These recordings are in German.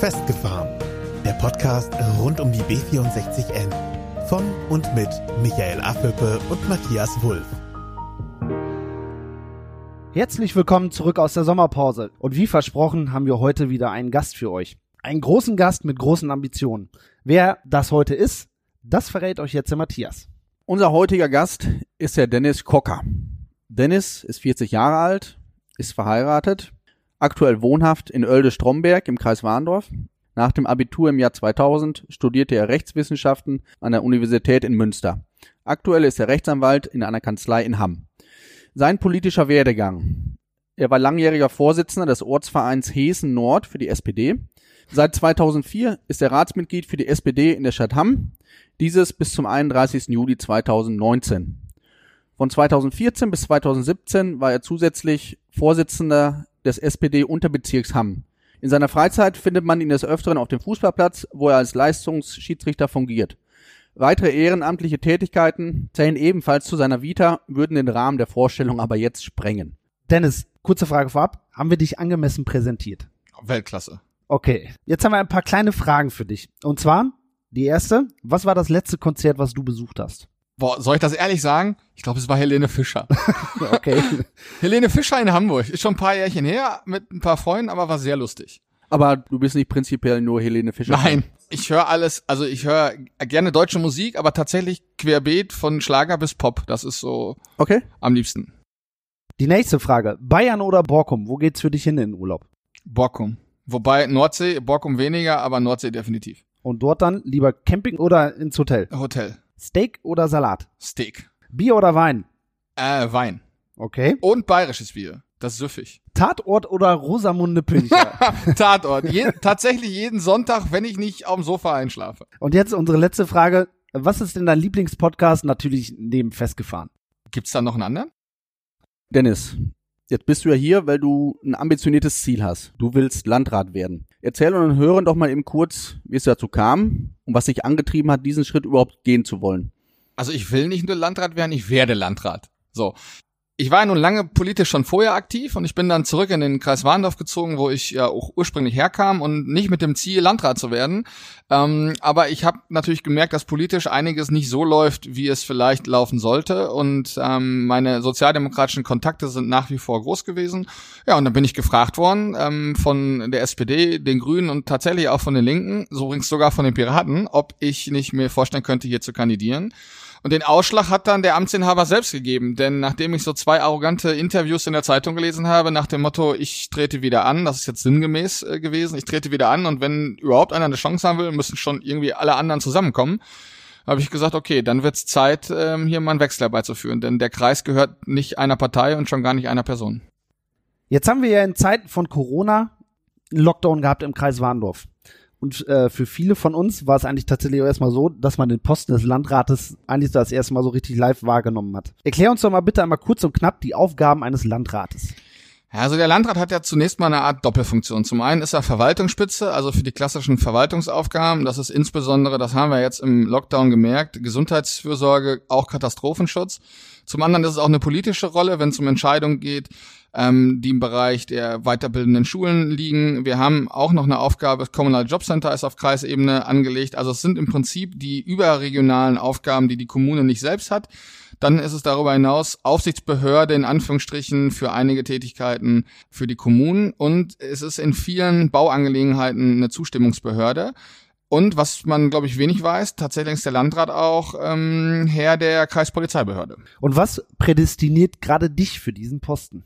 Festgefahren. Der Podcast rund um die B64N. Von und mit Michael Affelpe und Matthias Wulff. Herzlich willkommen zurück aus der Sommerpause. Und wie versprochen haben wir heute wieder einen Gast für euch. Einen großen Gast mit großen Ambitionen. Wer das heute ist, das verrät euch jetzt der Matthias. Unser heutiger Gast ist der Dennis Kocker. Dennis ist 40 Jahre alt, ist verheiratet, aktuell wohnhaft in Oelde-Stromberg im Kreis Warndorf. Nach dem Abitur im Jahr 2000 studierte er Rechtswissenschaften an der Universität in Münster. Aktuell ist er Rechtsanwalt in einer Kanzlei in Hamm. Sein politischer Werdegang. Er war langjähriger Vorsitzender des Ortsvereins Hessen Nord für die SPD. Seit 2004 ist er Ratsmitglied für die SPD in der Stadt Hamm. Dieses bis zum 31. Juli 2019. Von 2014 bis 2017 war er zusätzlich Vorsitzender des SPD-Unterbezirks Hamm. In seiner Freizeit findet man ihn des Öfteren auf dem Fußballplatz, wo er als Leistungsschiedsrichter fungiert. Weitere ehrenamtliche Tätigkeiten zählen ebenfalls zu seiner Vita, würden den Rahmen der Vorstellung aber jetzt sprengen. Dennis, kurze Frage vorab. Haben wir dich angemessen präsentiert? Weltklasse. Okay. Jetzt haben wir ein paar kleine Fragen für dich. Und zwar, die erste, was war das letzte Konzert, was du besucht hast? Boah, soll ich das ehrlich sagen? Ich glaube, es war Helene Fischer. Okay. Helene Fischer in Hamburg. Ist schon ein paar Jährchen her mit ein paar Freunden, aber war sehr lustig. Aber du bist nicht prinzipiell nur Helene Fischer. Nein, ich höre alles, also ich höre gerne deutsche Musik, aber tatsächlich querbeet von Schlager bis Pop. Das ist so Okay. am liebsten. Die nächste Frage. Bayern oder Borkum? Wo geht's für dich hin in den Urlaub? Borkum. Wobei Nordsee, Borkum weniger, aber Nordsee definitiv. Und dort dann lieber Camping oder ins Hotel? Hotel. Steak oder Salat? Steak. Bier oder Wein? Äh, Wein. Okay. Und bayerisches Bier. Das ist süffig. Tatort oder Rosamunde Pilcher? Tatort. Je tatsächlich jeden Sonntag, wenn ich nicht auf dem Sofa einschlafe. Und jetzt unsere letzte Frage. Was ist denn dein Lieblingspodcast? Natürlich neben Festgefahren. Gibt's da noch einen anderen? Dennis, jetzt bist du ja hier, weil du ein ambitioniertes Ziel hast. Du willst Landrat werden. Erzähl unseren Hörern doch mal eben kurz, wie es dazu kam und was dich angetrieben hat, diesen Schritt überhaupt gehen zu wollen. Also ich will nicht nur Landrat werden, ich werde Landrat. So. Ich war ja nun lange politisch schon vorher aktiv und ich bin dann zurück in den Kreis Warndorf gezogen, wo ich ja auch ursprünglich herkam und nicht mit dem Ziel, Landrat zu werden. Ähm, aber ich habe natürlich gemerkt, dass politisch einiges nicht so läuft, wie es vielleicht laufen sollte. Und ähm, meine sozialdemokratischen Kontakte sind nach wie vor groß gewesen. Ja, und dann bin ich gefragt worden ähm, von der SPD, den Grünen und tatsächlich auch von den Linken, so übrigens sogar von den Piraten, ob ich nicht mir vorstellen könnte, hier zu kandidieren. Und den Ausschlag hat dann der Amtsinhaber selbst gegeben, denn nachdem ich so zwei arrogante Interviews in der Zeitung gelesen habe, nach dem Motto, ich trete wieder an, das ist jetzt sinngemäß äh, gewesen, ich trete wieder an und wenn überhaupt einer eine Chance haben will, müssen schon irgendwie alle anderen zusammenkommen, habe ich gesagt, okay, dann wird's Zeit, ähm, hier mal einen Wechsel herbeizuführen, denn der Kreis gehört nicht einer Partei und schon gar nicht einer Person. Jetzt haben wir ja in Zeiten von Corona einen Lockdown gehabt im Kreis Warndorf. Und äh, für viele von uns war es eigentlich tatsächlich auch erstmal so, dass man den Posten des Landrates eigentlich das erste Mal so richtig live wahrgenommen hat. Erklär uns doch mal bitte einmal kurz und knapp die Aufgaben eines Landrates. Also der Landrat hat ja zunächst mal eine Art Doppelfunktion. Zum einen ist er Verwaltungsspitze, also für die klassischen Verwaltungsaufgaben. Das ist insbesondere, das haben wir jetzt im Lockdown gemerkt, Gesundheitsfürsorge, auch Katastrophenschutz. Zum anderen ist es auch eine politische Rolle, wenn es um Entscheidungen geht, ähm, die im Bereich der weiterbildenden Schulen liegen. Wir haben auch noch eine Aufgabe, das Kommunale Jobcenter ist auf Kreisebene angelegt. Also es sind im Prinzip die überregionalen Aufgaben, die die Kommune nicht selbst hat. Dann ist es darüber hinaus Aufsichtsbehörde in Anführungsstrichen für einige Tätigkeiten für die Kommunen und es ist in vielen Bauangelegenheiten eine Zustimmungsbehörde. Und was man, glaube ich, wenig weiß, tatsächlich ist der Landrat auch ähm, Herr der Kreispolizeibehörde. Und was prädestiniert gerade dich für diesen Posten?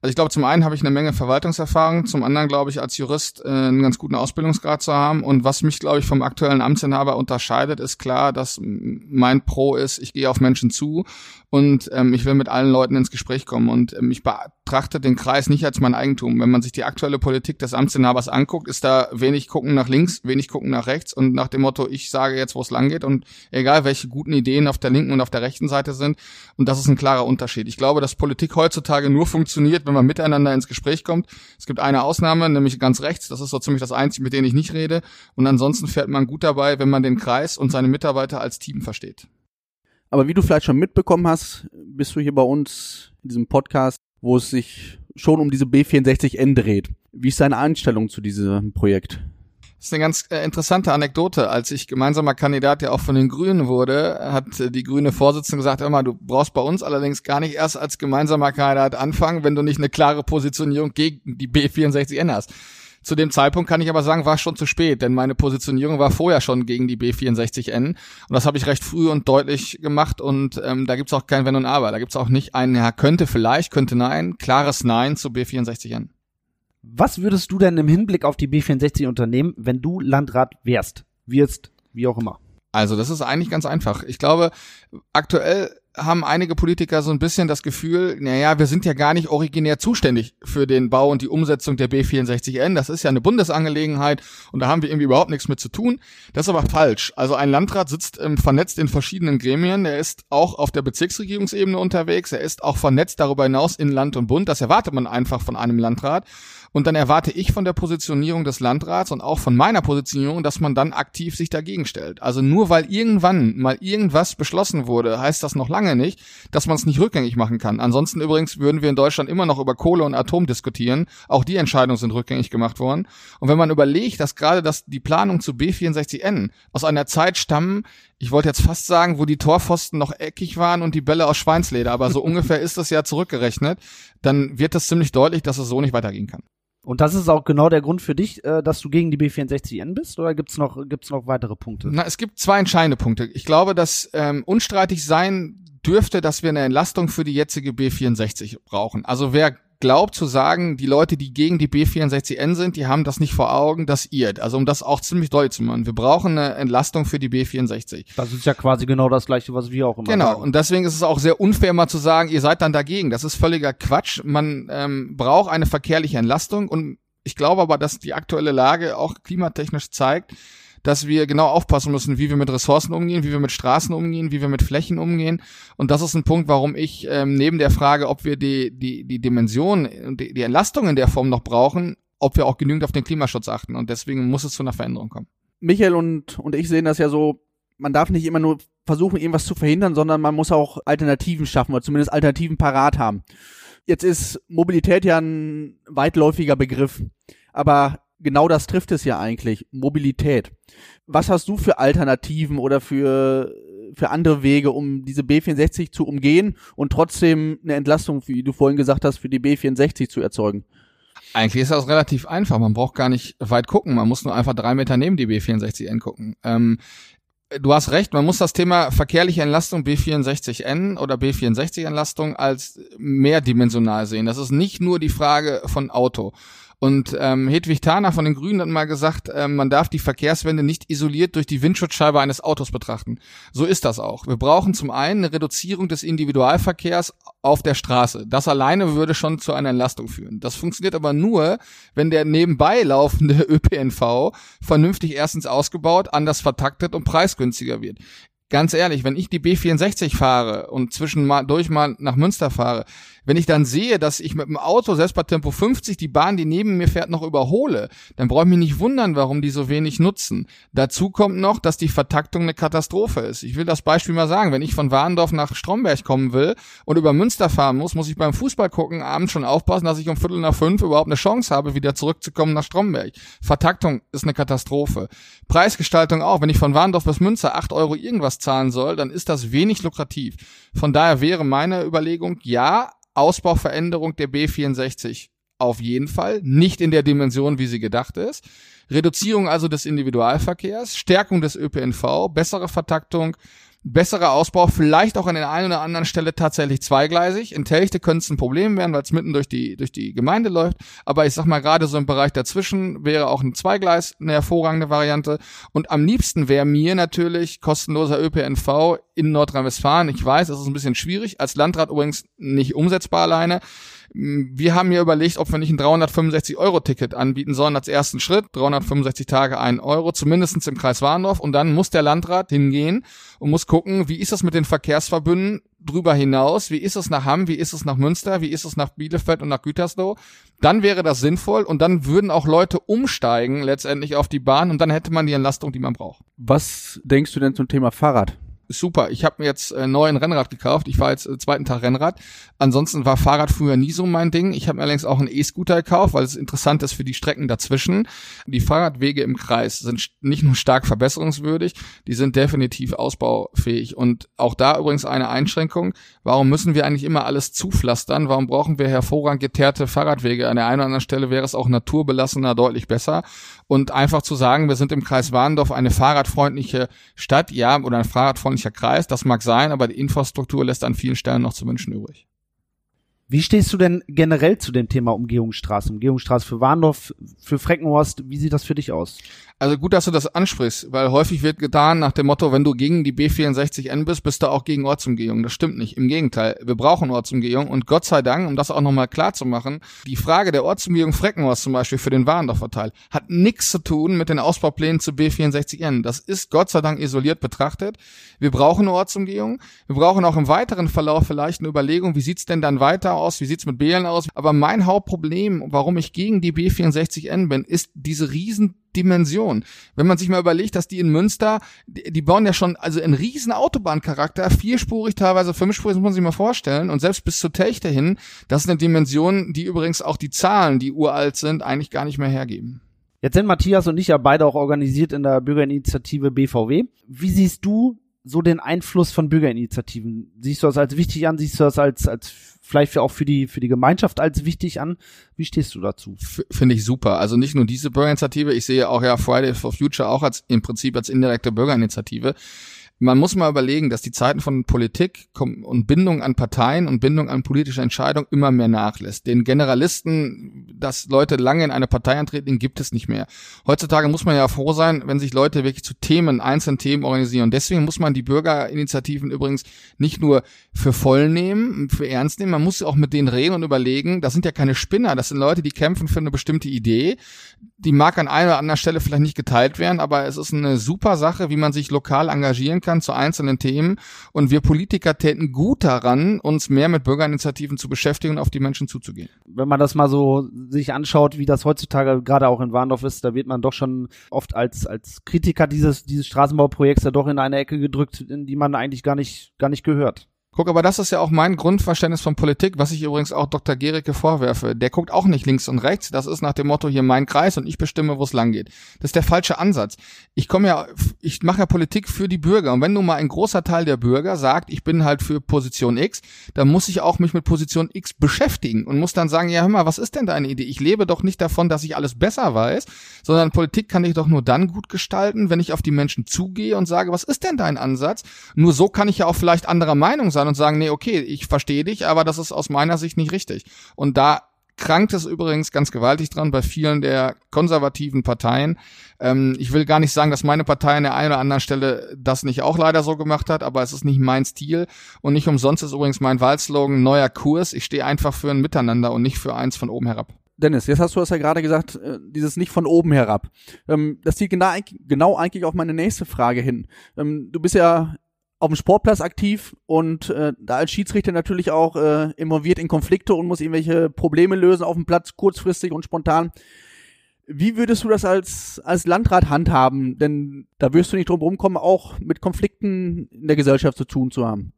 Also ich glaube, zum einen habe ich eine Menge Verwaltungserfahrung, zum anderen glaube ich, als Jurist äh, einen ganz guten Ausbildungsgrad zu haben. Und was mich, glaube ich, vom aktuellen Amtsinhaber unterscheidet, ist klar, dass mein Pro ist, ich gehe auf Menschen zu und ähm, ich will mit allen Leuten ins Gespräch kommen. Und ähm, ich betrachte den Kreis nicht als mein Eigentum. Wenn man sich die aktuelle Politik des Amtsinhabers anguckt, ist da wenig gucken nach links, wenig gucken nach rechts und nach dem Motto, ich sage jetzt, wo es lang geht und egal, welche guten Ideen auf der linken und auf der rechten Seite sind. Und das ist ein klarer Unterschied. Ich glaube, dass Politik heutzutage nur funktioniert, wenn man miteinander ins Gespräch kommt. Es gibt eine Ausnahme, nämlich ganz rechts. Das ist so ziemlich das Einzige, mit dem ich nicht rede. Und ansonsten fährt man gut dabei, wenn man den Kreis und seine Mitarbeiter als Team versteht. Aber wie du vielleicht schon mitbekommen hast, bist du hier bei uns in diesem Podcast, wo es sich schon um diese B64N dreht. Wie ist deine Einstellung zu diesem Projekt? Das ist eine ganz äh, interessante Anekdote. Als ich gemeinsamer Kandidat ja auch von den Grünen wurde, hat äh, die grüne Vorsitzende gesagt, immer, du brauchst bei uns allerdings gar nicht erst als gemeinsamer Kandidat anfangen, wenn du nicht eine klare Positionierung gegen die B64N hast. Zu dem Zeitpunkt kann ich aber sagen, war es schon zu spät, denn meine Positionierung war vorher schon gegen die B64N und das habe ich recht früh und deutlich gemacht und ähm, da gibt's auch kein Wenn und Aber. Da gibt's auch nicht ein ja, könnte vielleicht, könnte nein, klares Nein zu B64N. Was würdest du denn im Hinblick auf die B64 unternehmen, wenn du Landrat wärst, wirst, wie auch immer? Also das ist eigentlich ganz einfach. Ich glaube, aktuell haben einige Politiker so ein bisschen das Gefühl, naja, wir sind ja gar nicht originär zuständig für den Bau und die Umsetzung der B64N. Das ist ja eine Bundesangelegenheit und da haben wir irgendwie überhaupt nichts mit zu tun. Das ist aber falsch. Also ein Landrat sitzt ähm, vernetzt in verschiedenen Gremien. Er ist auch auf der Bezirksregierungsebene unterwegs. Er ist auch vernetzt darüber hinaus in Land und Bund. Das erwartet man einfach von einem Landrat. Und dann erwarte ich von der Positionierung des Landrats und auch von meiner Positionierung, dass man dann aktiv sich dagegen stellt. Also nur weil irgendwann mal irgendwas beschlossen wurde, heißt das noch lange nicht, dass man es nicht rückgängig machen kann. Ansonsten übrigens würden wir in Deutschland immer noch über Kohle und Atom diskutieren. Auch die Entscheidungen sind rückgängig gemacht worden. Und wenn man überlegt, dass gerade das, die Planung zu B64N aus einer Zeit stammen, ich wollte jetzt fast sagen, wo die Torpfosten noch eckig waren und die Bälle aus Schweinsleder, aber so ungefähr ist das ja zurückgerechnet, dann wird das ziemlich deutlich, dass es so nicht weitergehen kann. Und das ist auch genau der Grund für dich, äh, dass du gegen die B64N bist, oder gibt's noch, gibt's noch weitere Punkte? Na, es gibt zwei entscheidende Punkte. Ich glaube, dass ähm, unstreitig sein dürfte, dass wir eine Entlastung für die jetzige B64 brauchen. Also wer glaubt zu sagen, die Leute, die gegen die B64N sind, die haben das nicht vor Augen, das irrt. Also um das auch ziemlich deutlich zu machen. Wir brauchen eine Entlastung für die B64. Das ist ja quasi genau das gleiche, was wir auch immer genau. sagen. Genau. Und deswegen ist es auch sehr unfair, mal zu sagen, ihr seid dann dagegen. Das ist völliger Quatsch. Man ähm, braucht eine verkehrliche Entlastung und ich glaube aber, dass die aktuelle Lage auch klimatechnisch zeigt, dass wir genau aufpassen müssen, wie wir mit Ressourcen umgehen, wie wir mit Straßen umgehen, wie wir mit Flächen umgehen. Und das ist ein Punkt, warum ich ähm, neben der Frage, ob wir die, die, die Dimension die, die Entlastung in der Form noch brauchen, ob wir auch genügend auf den Klimaschutz achten. Und deswegen muss es zu einer Veränderung kommen. Michael und, und ich sehen das ja so, man darf nicht immer nur versuchen, irgendwas zu verhindern, sondern man muss auch Alternativen schaffen oder zumindest Alternativen parat haben. Jetzt ist Mobilität ja ein weitläufiger Begriff, aber genau das trifft es ja eigentlich, Mobilität. Was hast du für Alternativen oder für, für andere Wege, um diese B64 zu umgehen und trotzdem eine Entlastung, wie du vorhin gesagt hast, für die B64 zu erzeugen? Eigentlich ist das relativ einfach. Man braucht gar nicht weit gucken. Man muss nur einfach drei Meter neben die B64N gucken. Ähm, du hast recht, man muss das Thema verkehrliche Entlastung B64N oder B64-Entlastung als mehrdimensional sehen. Das ist nicht nur die Frage von Auto. Und ähm, Hedwig Thaner von den Grünen hat mal gesagt, ähm, man darf die Verkehrswende nicht isoliert durch die Windschutzscheibe eines Autos betrachten. So ist das auch. Wir brauchen zum einen eine Reduzierung des Individualverkehrs auf der Straße. Das alleine würde schon zu einer Entlastung führen. Das funktioniert aber nur, wenn der nebenbei laufende ÖPNV vernünftig erstens ausgebaut, anders vertaktet und preisgünstiger wird ganz ehrlich, wenn ich die B64 fahre und zwischen mal durch mal nach Münster fahre, wenn ich dann sehe, dass ich mit dem Auto selbst bei Tempo 50 die Bahn, die neben mir fährt, noch überhole, dann brauche ich mich nicht wundern, warum die so wenig nutzen. Dazu kommt noch, dass die Vertaktung eine Katastrophe ist. Ich will das Beispiel mal sagen. Wenn ich von Warndorf nach Stromberg kommen will und über Münster fahren muss, muss ich beim Fußball gucken, abends schon aufpassen, dass ich um Viertel nach fünf überhaupt eine Chance habe, wieder zurückzukommen nach Stromberg. Vertaktung ist eine Katastrophe. Preisgestaltung auch. Wenn ich von Warndorf bis Münster acht Euro irgendwas zahlen soll, dann ist das wenig lukrativ. Von daher wäre meine Überlegung, ja, Ausbauveränderung der B64 auf jeden Fall, nicht in der Dimension, wie sie gedacht ist. Reduzierung also des Individualverkehrs, Stärkung des ÖPNV, bessere Vertaktung, besserer Ausbau, vielleicht auch an der einen oder anderen Stelle tatsächlich zweigleisig. In Telchte könnte es ein Problem werden, weil es mitten durch die, durch die Gemeinde läuft. Aber ich sag mal, gerade so im Bereich dazwischen wäre auch ein Zweigleis eine hervorragende Variante. Und am liebsten wäre mir natürlich kostenloser ÖPNV in Nordrhein-Westfalen. Ich weiß, es ist ein bisschen schwierig. Als Landrat übrigens nicht umsetzbar alleine. Wir haben mir überlegt, ob wir nicht ein 365-Euro-Ticket anbieten sollen als ersten Schritt. 365 Tage, ein Euro, zumindestens im Kreis Warndorf. Und dann muss der Landrat hingehen und muss gucken, wie ist das mit den Verkehrsverbünden drüber hinaus? Wie ist es nach Hamm? Wie ist es nach Münster? Wie ist es nach Bielefeld und nach Gütersloh? Dann wäre das sinnvoll und dann würden auch Leute umsteigen letztendlich auf die Bahn und dann hätte man die Entlastung, die man braucht. Was denkst du denn zum Thema Fahrrad? Super. Ich habe mir jetzt äh, neu ein Rennrad gekauft. Ich fahre jetzt äh, zweiten Tag Rennrad. Ansonsten war Fahrrad früher nie so mein Ding. Ich habe mir allerdings auch einen E-Scooter gekauft, weil es interessant ist für die Strecken dazwischen. Die Fahrradwege im Kreis sind nicht nur stark verbesserungswürdig, die sind definitiv ausbaufähig. Und auch da übrigens eine Einschränkung. Warum müssen wir eigentlich immer alles zupflastern? Warum brauchen wir hervorragend geteerte Fahrradwege? An der einen oder anderen Stelle wäre es auch naturbelassener deutlich besser. Und einfach zu sagen, wir sind im Kreis Warndorf eine fahrradfreundliche Stadt, ja, oder ein fahrradfreundlicher Kreis, das mag sein, aber die Infrastruktur lässt an vielen Stellen noch zu wünschen übrig. Wie stehst du denn generell zu dem Thema Umgehungsstraße? Umgehungsstraße für Warndorf, für Freckenhorst, wie sieht das für dich aus? Also gut, dass du das ansprichst, weil häufig wird getan nach dem Motto, wenn du gegen die B64N bist, bist du auch gegen Ortsumgehung. Das stimmt nicht. Im Gegenteil, wir brauchen Ortsumgehung und Gott sei Dank, um das auch nochmal klar zu machen, die Frage der Ortsumgehung Freckenhorst zum Beispiel für den Warendorfer Teil hat nichts zu tun mit den Ausbauplänen zu B64N. Das ist Gott sei Dank isoliert betrachtet. Wir brauchen eine Ortsumgehung. Wir brauchen auch im weiteren Verlauf vielleicht eine Überlegung, wie sieht's denn dann weiter aus? Wie sieht's mit Behlen aus? Aber mein Hauptproblem, warum ich gegen die B64N bin, ist diese riesen. Wenn man sich mal überlegt, dass die in Münster, die, bauen ja schon also einen riesen Autobahncharakter, vierspurig, teilweise fünfspurig, muss man sich mal vorstellen. Und selbst bis zur Techte hin, das ist eine Dimension, die übrigens auch die Zahlen, die uralt sind, eigentlich gar nicht mehr hergeben. Jetzt sind Matthias und ich ja beide auch organisiert in der Bürgerinitiative BVW. Wie siehst du so den Einfluss von Bürgerinitiativen? Siehst du das als wichtig an? Siehst du das als, als vielleicht auch für die, für die Gemeinschaft als wichtig an? Wie stehst du dazu? Finde ich super. Also nicht nur diese Bürgerinitiative, ich sehe auch ja Friday for Future auch als im Prinzip als indirekte Bürgerinitiative man muss mal überlegen, dass die Zeiten von Politik und Bindung an Parteien und Bindung an politische Entscheidungen immer mehr nachlässt. Den Generalisten, dass Leute lange in eine Partei antreten, gibt es nicht mehr. Heutzutage muss man ja froh sein, wenn sich Leute wirklich zu Themen, einzelnen Themen organisieren. Deswegen muss man die Bürgerinitiativen übrigens nicht nur für voll nehmen, für ernst nehmen, man muss auch mit denen reden und überlegen, das sind ja keine Spinner, das sind Leute, die kämpfen für eine bestimmte Idee. Die mag an einer oder anderen Stelle vielleicht nicht geteilt werden, aber es ist eine super Sache, wie man sich lokal engagieren kann kann zu einzelnen Themen. Und wir Politiker täten gut daran, uns mehr mit Bürgerinitiativen zu beschäftigen und auf die Menschen zuzugehen. Wenn man das mal so sich anschaut, wie das heutzutage gerade auch in Warndorf ist, da wird man doch schon oft als, als Kritiker dieses, dieses Straßenbauprojekts ja doch in eine Ecke gedrückt, in die man eigentlich gar nicht, gar nicht gehört. Guck, aber das ist ja auch mein Grundverständnis von Politik, was ich übrigens auch Dr. Gericke vorwerfe. Der guckt auch nicht links und rechts. Das ist nach dem Motto hier mein Kreis und ich bestimme, wo es lang geht. Das ist der falsche Ansatz. Ich komme ja, ich mache ja Politik für die Bürger. Und wenn nun mal ein großer Teil der Bürger sagt, ich bin halt für Position X, dann muss ich auch mich mit Position X beschäftigen und muss dann sagen, ja, hör mal, was ist denn deine Idee? Ich lebe doch nicht davon, dass ich alles besser weiß, sondern Politik kann ich doch nur dann gut gestalten, wenn ich auf die Menschen zugehe und sage, was ist denn dein Ansatz? Nur so kann ich ja auch vielleicht anderer Meinung sein und sagen, nee, okay, ich verstehe dich, aber das ist aus meiner Sicht nicht richtig. Und da krankt es übrigens ganz gewaltig dran bei vielen der konservativen Parteien. Ähm, ich will gar nicht sagen, dass meine Partei an der einen oder anderen Stelle das nicht auch leider so gemacht hat, aber es ist nicht mein Stil. Und nicht umsonst ist übrigens mein Wahlslogan neuer Kurs. Ich stehe einfach für ein Miteinander und nicht für eins von oben herab. Dennis, jetzt hast du das ja gerade gesagt, äh, dieses nicht von oben herab. Ähm, das zieht genau, genau eigentlich auf meine nächste Frage hin. Ähm, du bist ja auf dem Sportplatz aktiv und äh, da als Schiedsrichter natürlich auch äh, involviert in Konflikte und muss irgendwelche Probleme lösen auf dem Platz, kurzfristig und spontan. Wie würdest du das als, als Landrat handhaben? Denn da wirst du nicht drum rumkommen, auch mit Konflikten in der Gesellschaft zu tun zu haben.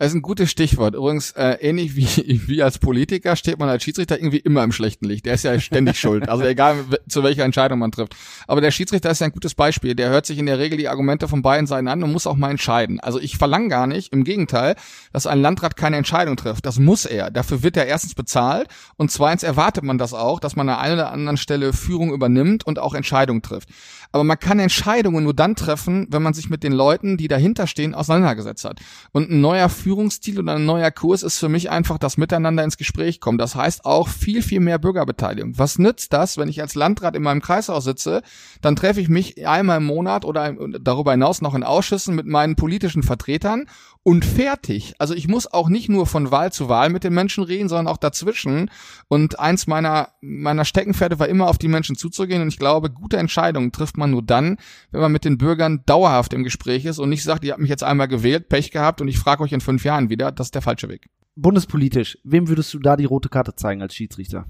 Das ist ein gutes Stichwort. Übrigens, äh, ähnlich wie, wie als Politiker steht man als Schiedsrichter irgendwie immer im schlechten Licht. Der ist ja ständig schuld. Also egal, zu welcher Entscheidung man trifft. Aber der Schiedsrichter ist ja ein gutes Beispiel. Der hört sich in der Regel die Argumente von beiden Seiten an und muss auch mal entscheiden. Also ich verlange gar nicht, im Gegenteil, dass ein Landrat keine Entscheidung trifft. Das muss er. Dafür wird er erstens bezahlt und zweitens erwartet man das auch, dass man an einer oder anderen Stelle Führung übernimmt und auch Entscheidungen trifft. Aber man kann Entscheidungen nur dann treffen, wenn man sich mit den Leuten, die dahinter stehen, auseinandergesetzt hat. Und ein neuer Führungsstil oder ein neuer Kurs ist für mich einfach das Miteinander ins Gespräch kommen. Das heißt auch viel, viel mehr Bürgerbeteiligung. Was nützt das, wenn ich als Landrat in meinem Kreishaus sitze, dann treffe ich mich einmal im Monat oder darüber hinaus noch in Ausschüssen mit meinen politischen Vertretern und fertig. Also ich muss auch nicht nur von Wahl zu Wahl mit den Menschen reden, sondern auch dazwischen. Und eins meiner, meiner Steckenpferde war immer auf die Menschen zuzugehen. Und ich glaube, gute Entscheidungen trifft man nur dann, wenn man mit den Bürgern dauerhaft im Gespräch ist und nicht sagt, ihr habt mich jetzt einmal gewählt, Pech gehabt und ich frage euch in fünf Jahren wieder. Das ist der falsche Weg. Bundespolitisch, wem würdest du da die rote Karte zeigen als Schiedsrichter?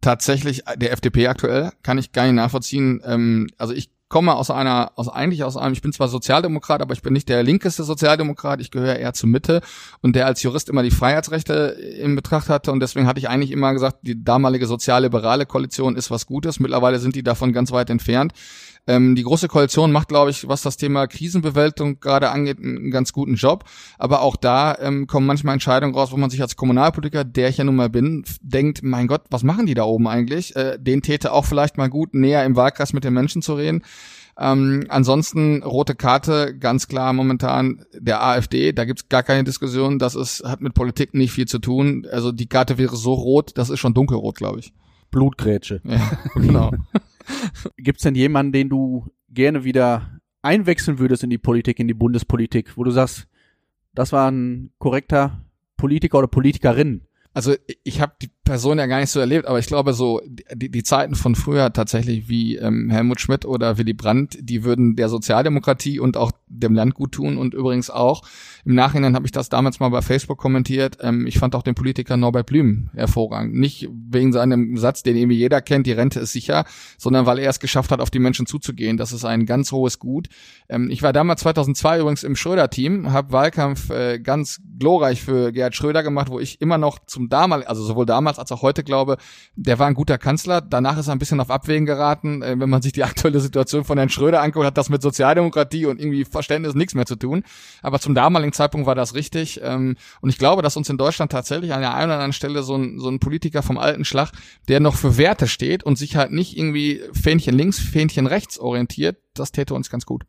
Tatsächlich der FDP aktuell kann ich gar nicht nachvollziehen. Ähm, also ich komme aus einer, aus eigentlich aus einem, ich bin zwar Sozialdemokrat, aber ich bin nicht der linkeste Sozialdemokrat, ich gehöre eher zur Mitte und der als Jurist immer die Freiheitsrechte in Betracht hatte und deswegen hatte ich eigentlich immer gesagt, die damalige sozialliberale Koalition ist was Gutes. Mittlerweile sind die davon ganz weit entfernt. Ähm, die Große Koalition macht, glaube ich, was das Thema Krisenbewältigung gerade angeht, einen ganz guten Job. Aber auch da ähm, kommen manchmal Entscheidungen raus, wo man sich als Kommunalpolitiker, der ich ja nun mal bin, denkt, mein Gott, was machen die da oben eigentlich? Äh, den täte auch vielleicht mal gut, näher im Wahlkreis mit den Menschen zu reden. Ähm, ansonsten rote Karte, ganz klar momentan der AfD, da gibt's gar keine Diskussion, das ist, hat mit Politik nicht viel zu tun. Also die Karte wäre so rot, das ist schon dunkelrot, glaube ich. Blutgrätsche. Ja, genau. Gibt's denn jemanden, den du gerne wieder einwechseln würdest in die Politik, in die Bundespolitik, wo du sagst, das war ein korrekter Politiker oder Politikerin? Also ich habe die Person ja gar nicht so erlebt, aber ich glaube so die, die Zeiten von früher tatsächlich wie ähm, Helmut Schmidt oder Willy Brandt, die würden der Sozialdemokratie und auch dem Land gut tun und übrigens auch im Nachhinein habe ich das damals mal bei Facebook kommentiert. Ähm, ich fand auch den Politiker Norbert Blüm hervorragend, nicht wegen seinem Satz, den irgendwie jeder kennt, die Rente ist sicher, sondern weil er es geschafft hat, auf die Menschen zuzugehen. Das ist ein ganz hohes Gut. Ähm, ich war damals 2002 übrigens im Schröder-Team, habe Wahlkampf äh, ganz glorreich für Gerhard Schröder gemacht, wo ich immer noch zum damaligen, also sowohl damals als auch heute glaube, der war ein guter Kanzler. Danach ist er ein bisschen auf Abwägen geraten. Äh, wenn man sich die aktuelle Situation von Herrn Schröder anguckt, hat das mit Sozialdemokratie und irgendwie Verständnis nichts mehr zu tun. Aber zum damaligen Zeitpunkt war das richtig. Ähm, und ich glaube, dass uns in Deutschland tatsächlich an der einen oder anderen Stelle so ein, so ein Politiker vom alten Schlag, der noch für Werte steht und sich halt nicht irgendwie Fähnchen links, Fähnchen rechts orientiert, das täte uns ganz gut.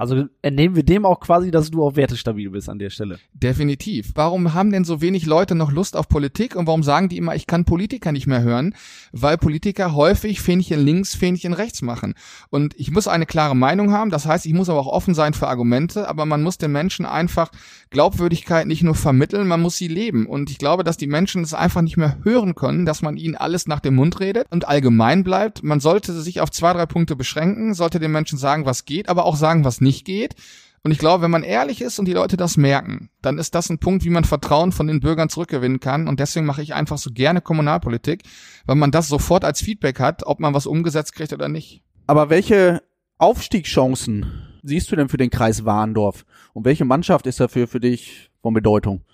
Also entnehmen wir dem auch quasi, dass du auch wertestabil bist an der Stelle. Definitiv. Warum haben denn so wenig Leute noch Lust auf Politik und warum sagen die immer, ich kann Politiker nicht mehr hören? Weil Politiker häufig Fähnchen links, Fähnchen rechts machen. Und ich muss eine klare Meinung haben, das heißt, ich muss aber auch offen sein für Argumente, aber man muss den Menschen einfach Glaubwürdigkeit nicht nur vermitteln, man muss sie leben. Und ich glaube, dass die Menschen es einfach nicht mehr hören können, dass man ihnen alles nach dem Mund redet und allgemein bleibt. Man sollte sich auf zwei, drei Punkte beschränken, sollte den Menschen sagen, was geht, aber auch sagen, was nicht nicht geht. Und ich glaube, wenn man ehrlich ist und die Leute das merken, dann ist das ein Punkt, wie man Vertrauen von den Bürgern zurückgewinnen kann. Und deswegen mache ich einfach so gerne Kommunalpolitik, weil man das sofort als Feedback hat, ob man was umgesetzt kriegt oder nicht. Aber welche Aufstiegschancen siehst du denn für den Kreis Warndorf? Und welche Mannschaft ist dafür für dich von Bedeutung?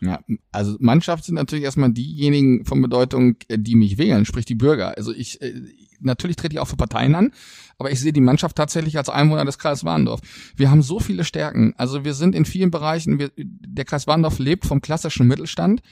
Ja, also Mannschaft sind natürlich erstmal diejenigen von Bedeutung, die mich wählen, sprich die Bürger. Also ich, äh, natürlich trete ich auch für Parteien an, aber ich sehe die Mannschaft tatsächlich als Einwohner des Kreis Warndorf. Wir haben so viele Stärken. Also wir sind in vielen Bereichen, wir, der Kreis Warndorf lebt vom klassischen Mittelstand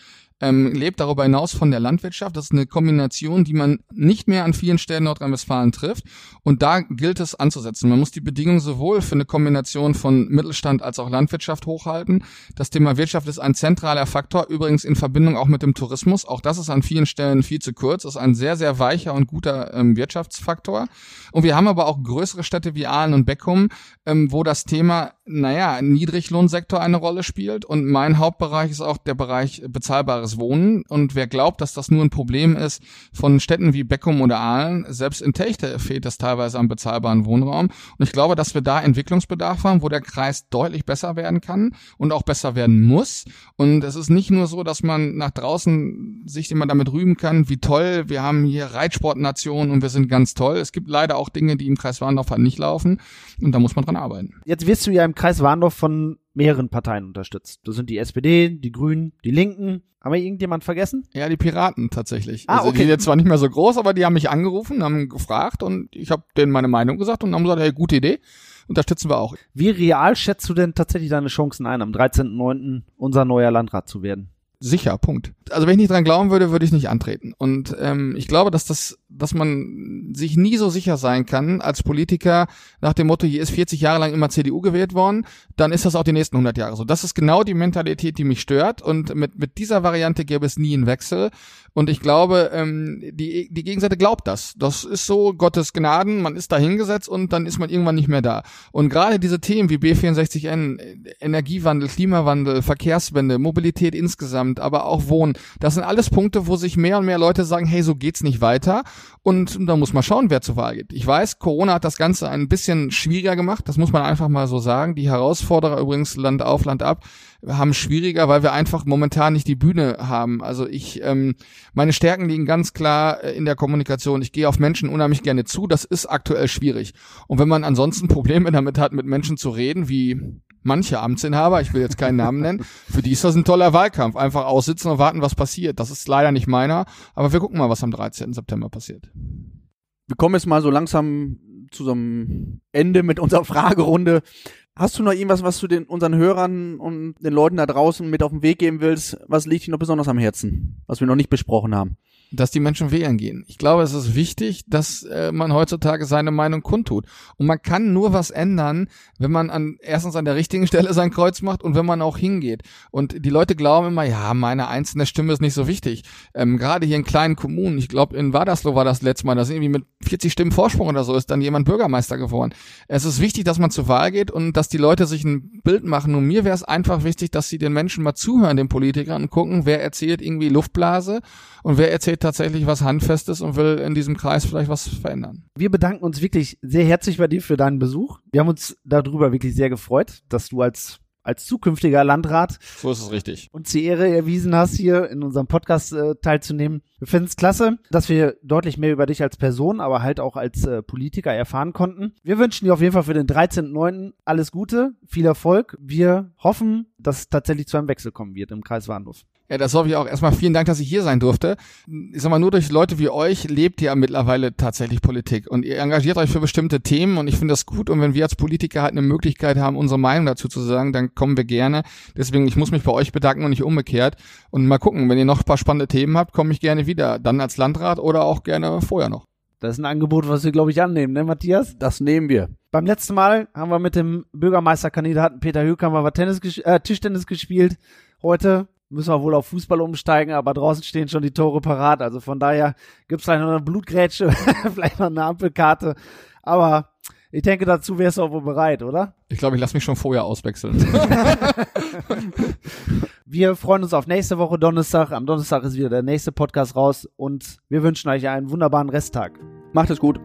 ähm, lebt darüber hinaus von der Landwirtschaft. Das ist eine Kombination, die man nicht mehr an vielen Stellen Nordrhein-Westfalen trifft. Und da gilt es anzusetzen. Man muss die Bedingungen sowohl für eine Kombination von Mittelstand als auch Landwirtschaft hochhalten. Das Thema Wirtschaft ist ein zentraler Faktor, übrigens in Verbindung auch mit dem Tourismus. Auch das ist an vielen Stellen viel zu kurz. Das ist ein sehr, sehr weicher und guter ähm, Wirtschaftsfaktor. Und wir haben aber auch größere Städte wie Aalen und Beckum, ähm, wo das Thema, naja, Niedriglohnsektor eine Rolle spielt. Und mein Hauptbereich ist auch der Bereich bezahlbare bezahlbares Wohnen. Und wer glaubt, dass das nur ein Problem ist von Städten wie Beckum oder Aalen, selbst in Techte fehlt es teilweise am bezahlbaren Wohnraum. Und ich glaube, dass wir da Entwicklungsbedarf haben, wo der Kreis deutlich besser werden kann und auch besser werden muss. Und es ist nicht nur so, dass man nach draußen sich immer damit rühmen kann, wie toll, wir haben hier Reitsportnationen und wir sind ganz toll. Es gibt leider auch Dinge, die im Kreis Warndorf halt nicht laufen. Und da muss man dran arbeiten. Jetzt wirst du ja im Kreis Warndorf von mehreren Parteien unterstützt. Das sind die SPD, die Grünen, die Linken. Haben wir irgendjemand vergessen? Ja, die Piraten tatsächlich. Ah, also okay. die sind jetzt zwar nicht mehr so groß, aber die haben mich angerufen, haben gefragt und ich habe denen meine Meinung gesagt und haben gesagt, hey, gute Idee. Unterstützen wir auch. Wie real schätzt du denn tatsächlich deine Chancen ein, am 13.09. unser neuer Landrat zu werden? Sicher, Punkt. Also wenn ich nicht dran glauben würde, würde ich nicht antreten. Und ähm, ich glaube, dass das, dass man sich nie so sicher sein kann als Politiker nach dem Motto, hier ist 40 Jahre lang immer CDU gewählt worden, dann ist das auch die nächsten 100 Jahre so. Das ist genau die Mentalität, die mich stört. Und mit mit dieser Variante gäbe es nie einen Wechsel. Und ich glaube, ähm, die die Gegenseite glaubt das. Das ist so Gottes Gnaden. Man ist da hingesetzt und dann ist man irgendwann nicht mehr da. Und gerade diese Themen wie B64N, Energiewandel, Klimawandel, Verkehrswende, Mobilität insgesamt, aber auch Wohnen, das sind alles Punkte, wo sich mehr und mehr Leute sagen, hey, so geht's nicht weiter. Und da muss man schauen, wer zur Wahl geht. Ich weiß, Corona hat das Ganze ein bisschen schwieriger gemacht. Das muss man einfach mal so sagen. Die Herausforderer übrigens Land auf, Land ab haben schwieriger, weil wir einfach momentan nicht die Bühne haben. Also ich, ähm, meine Stärken liegen ganz klar äh, in der Kommunikation. Ich gehe auf Menschen unheimlich gerne zu. Das ist aktuell schwierig. Und wenn man ansonsten Probleme damit hat, mit Menschen zu reden, wie manche Amtsinhaber, ich will jetzt keinen Namen nennen, für die ist das ein toller Wahlkampf. Einfach aussitzen und warten, was passiert. Das ist leider nicht meiner, aber wir gucken mal, was am 13. September passiert. Wir kommen jetzt mal so langsam zu so einem Ende mit unserer Fragerunde. Hast du noch irgendwas, was du den unseren Hörern und den Leuten da draußen mit auf den Weg geben willst? Was liegt dir noch besonders am Herzen, was wir noch nicht besprochen haben? Dass die Menschen wählen gehen. Ich glaube, es ist wichtig, dass äh, man heutzutage seine Meinung kundtut. Und man kann nur was ändern, wenn man an erstens an der richtigen Stelle sein Kreuz macht und wenn man auch hingeht. Und die Leute glauben immer, ja, meine einzelne Stimme ist nicht so wichtig. Ähm, Gerade hier in kleinen Kommunen, ich glaube in Wadersloh war das letzte Mal, dass irgendwie mit 40 Stimmen Vorsprung oder so ist dann jemand Bürgermeister geworden. Es ist wichtig, dass man zur Wahl geht und dass die Leute sich ein Bild machen. Und mir wäre es einfach wichtig, dass sie den Menschen mal zuhören, den Politikern, und gucken, wer erzählt irgendwie Luftblase und wer erzählt tatsächlich was Handfestes und will in diesem Kreis vielleicht was verändern. Wir bedanken uns wirklich sehr herzlich bei dir für deinen Besuch. Wir haben uns darüber wirklich sehr gefreut, dass du als als zukünftiger Landrat so ist es richtig. uns die Ehre erwiesen hast, hier in unserem Podcast äh, teilzunehmen. Wir finden es klasse, dass wir deutlich mehr über dich als Person, aber halt auch als äh, Politiker erfahren konnten. Wir wünschen dir auf jeden Fall für den 13.09. alles Gute, viel Erfolg. Wir hoffen, dass es tatsächlich zu einem Wechsel kommen wird im Kreis Warndorf. Ja, das hoffe ich auch. Erstmal vielen Dank, dass ich hier sein durfte. Ich sag mal, nur durch Leute wie euch lebt ja mittlerweile tatsächlich Politik. Und ihr engagiert euch für bestimmte Themen und ich finde das gut. Und wenn wir als Politiker halt eine Möglichkeit haben, unsere Meinung dazu zu sagen, dann kommen wir gerne. Deswegen, ich muss mich bei euch bedanken und nicht umgekehrt. Und mal gucken, wenn ihr noch ein paar spannende Themen habt, komme ich gerne wieder. Dann als Landrat oder auch gerne vorher noch. Das ist ein Angebot, was wir, glaube ich, annehmen, ne, Matthias? Das nehmen wir. Beim letzten Mal haben wir mit dem Bürgermeisterkandidaten Peter Hökammer Tennis, äh, Tischtennis gespielt. Heute müssen wir wohl auf Fußball umsteigen, aber draußen stehen schon die Tore parat. Also von daher gibt's vielleicht noch eine Blutgrätsche, vielleicht noch eine Ampelkarte. Aber ich denke, dazu wärst du auch wohl bereit, oder? Ich glaube, ich lasse mich schon vorher auswechseln. wir freuen uns auf nächste Woche Donnerstag. Am Donnerstag ist wieder der nächste Podcast raus und wir wünschen euch einen wunderbaren Resttag. Macht es gut.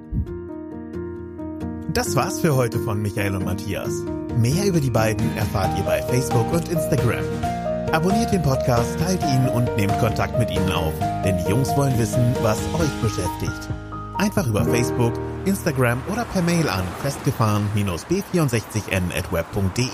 Das war's für heute von Michael und Matthias. Mehr über die beiden erfahrt ihr bei Facebook und Instagram. Abonniert den Podcast, teilt ihn und nehmt Kontakt mit ihnen auf, denn die Jungs wollen wissen, was euch beschäftigt. Einfach über Facebook, Instagram oder per Mail an festgefahren-b64n at web.de.